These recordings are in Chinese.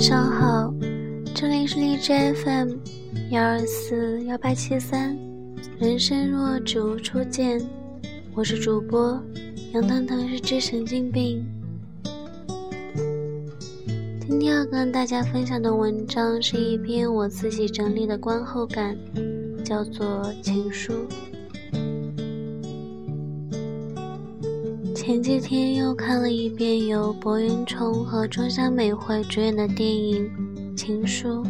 晚上好，这里是荔枝 FM 幺二四幺八七三，人生若只如初见，我是主播杨腾腾，是只神经病。今天要跟大家分享的文章是一篇我自己整理的观后感，叫做《情书》。前几天又看了一遍由柏云崇和中山美惠主演的电影《情书》，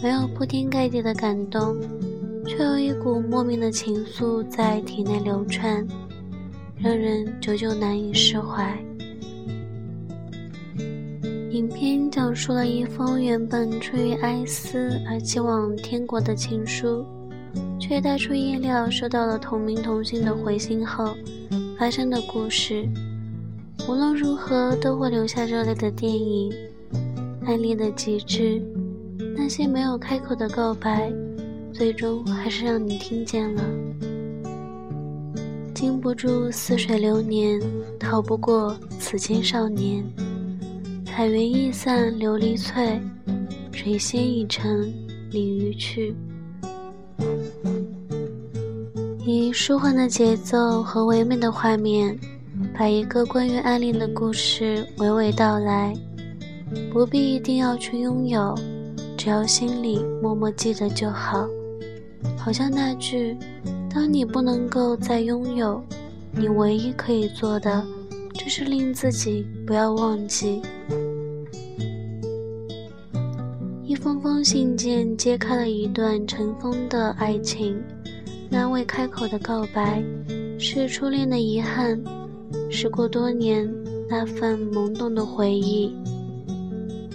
没有铺天盖地的感动，却有一股莫名的情愫在体内流窜，让人久久难以释怀。影片讲述了一封原本出于哀思而寄往天国的情书，却带出意料收到了同名同姓的回信后。发生的故事，无论如何都会留下热泪的电影。爱恋的极致，那些没有开口的告白，最终还是让你听见了。经不住似水流年，逃不过此间少年。彩云易散琉璃脆，水仙已成鲤鱼去。以舒缓的节奏和唯美的画面，把一个关于暗恋的故事娓娓道来。不必一定要去拥有，只要心里默默记得就好。好像那句：“当你不能够再拥有，你唯一可以做的，就是令自己不要忘记。”一封封信件揭开了一段尘封的爱情。那未开口的告白，是初恋的遗憾；时过多年，那份懵懂的回忆。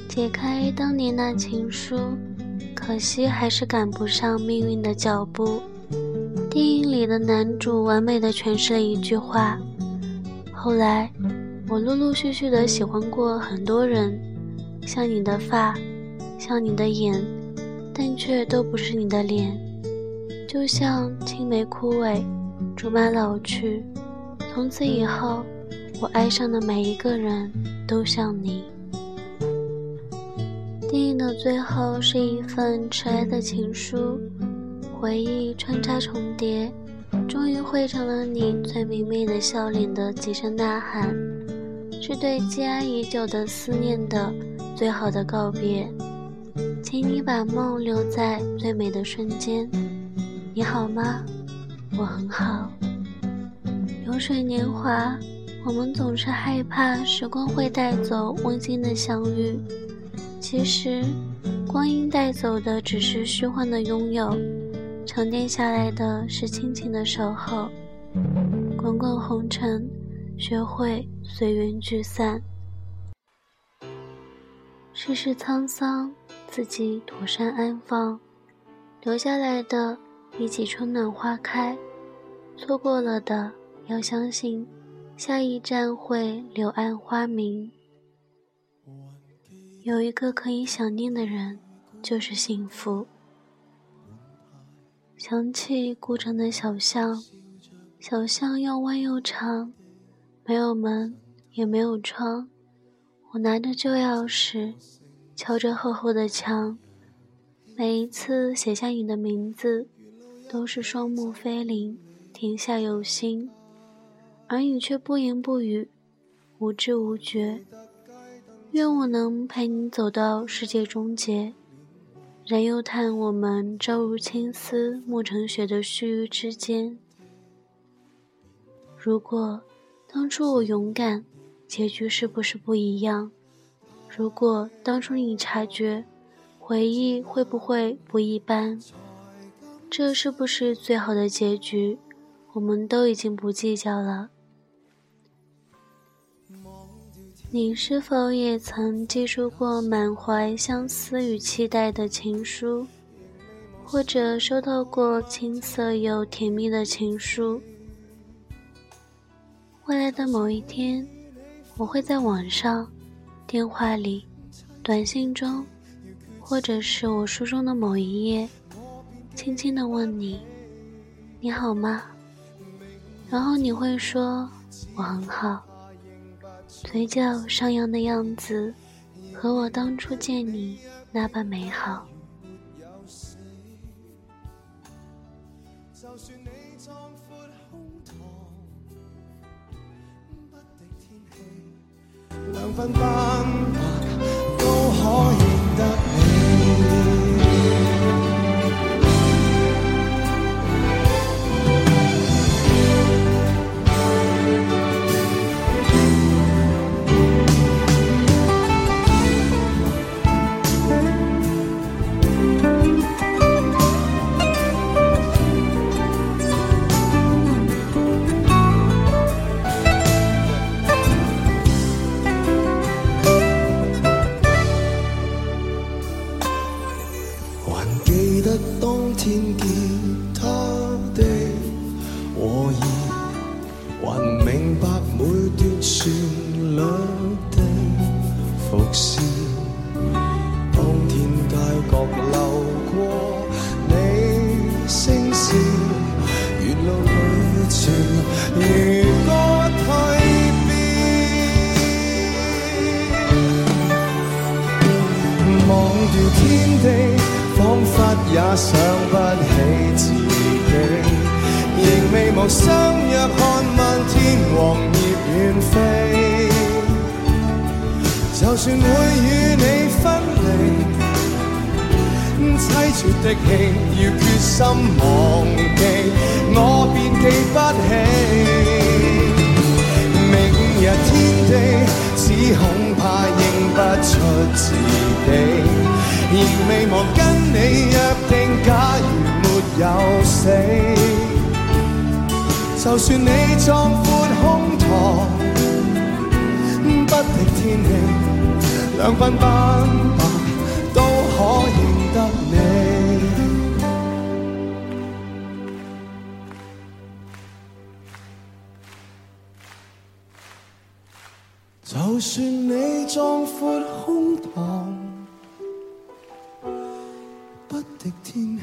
解开当年那情书，可惜还是赶不上命运的脚步。电影里的男主完美的诠释了一句话：后来，我陆陆续续的喜欢过很多人，像你的发，像你的眼，但却都不是你的脸。就像青梅枯萎，竹马老去，从此以后，我爱上的每一个人都像你。电影的最后是一份迟来的情书，回忆穿插重叠，终于汇成了你最明媚的笑脸的几声呐喊，是对积压已久的思念的最好的告别。请你把梦留在最美的瞬间。你好吗？我很好。流水年华，我们总是害怕时光会带走温馨的相遇。其实，光阴带走的只是虚幻的拥有，沉淀下来的是亲情的守候。滚滚红尘，学会随缘聚散。世事沧桑，自己妥善安放，留下来的。比起春暖花开，错过了的要相信，下一站会柳暗花明。有一个可以想念的人，就是幸福。想起古城的小巷，小巷又弯又长，没有门，也没有窗。我拿着旧钥匙，敲着厚厚的墙，每一次写下你的名字。都是双目飞灵，天下有心，而你却不言不语，无知无觉。愿我能陪你走到世界终结，然又叹我们朝如青丝暮成雪的须臾之间。如果当初我勇敢，结局是不是不一样？如果当初你察觉，回忆会不会不一般？这是不是最好的结局？我们都已经不计较了。你是否也曾寄出过满怀相思与期待的情书，或者收到过青涩又甜蜜的情书？未来的某一天，我会在网上、电话里、短信中，或者是我书中的某一页。轻轻地问你：“你好吗？”然后你会说：“我很好。”嘴角上扬的样子，和我当初见你那般美好。记得当天吉他的和弦还明白每段旋律的伏线当天街角流过你声线沿路旅程如歌退变忘掉天地仿佛也想不起自己，仍未忘相约看漫天黄叶远飞。就算会与你分离，凄绝的戏要决心忘记，我便记不起。明日天地，只恐怕认不出自己。仍未忘死，就算你壮阔胸膛，不敌天气，两鬓斑白都可认得你。就算你壮阔胸膛。的天气，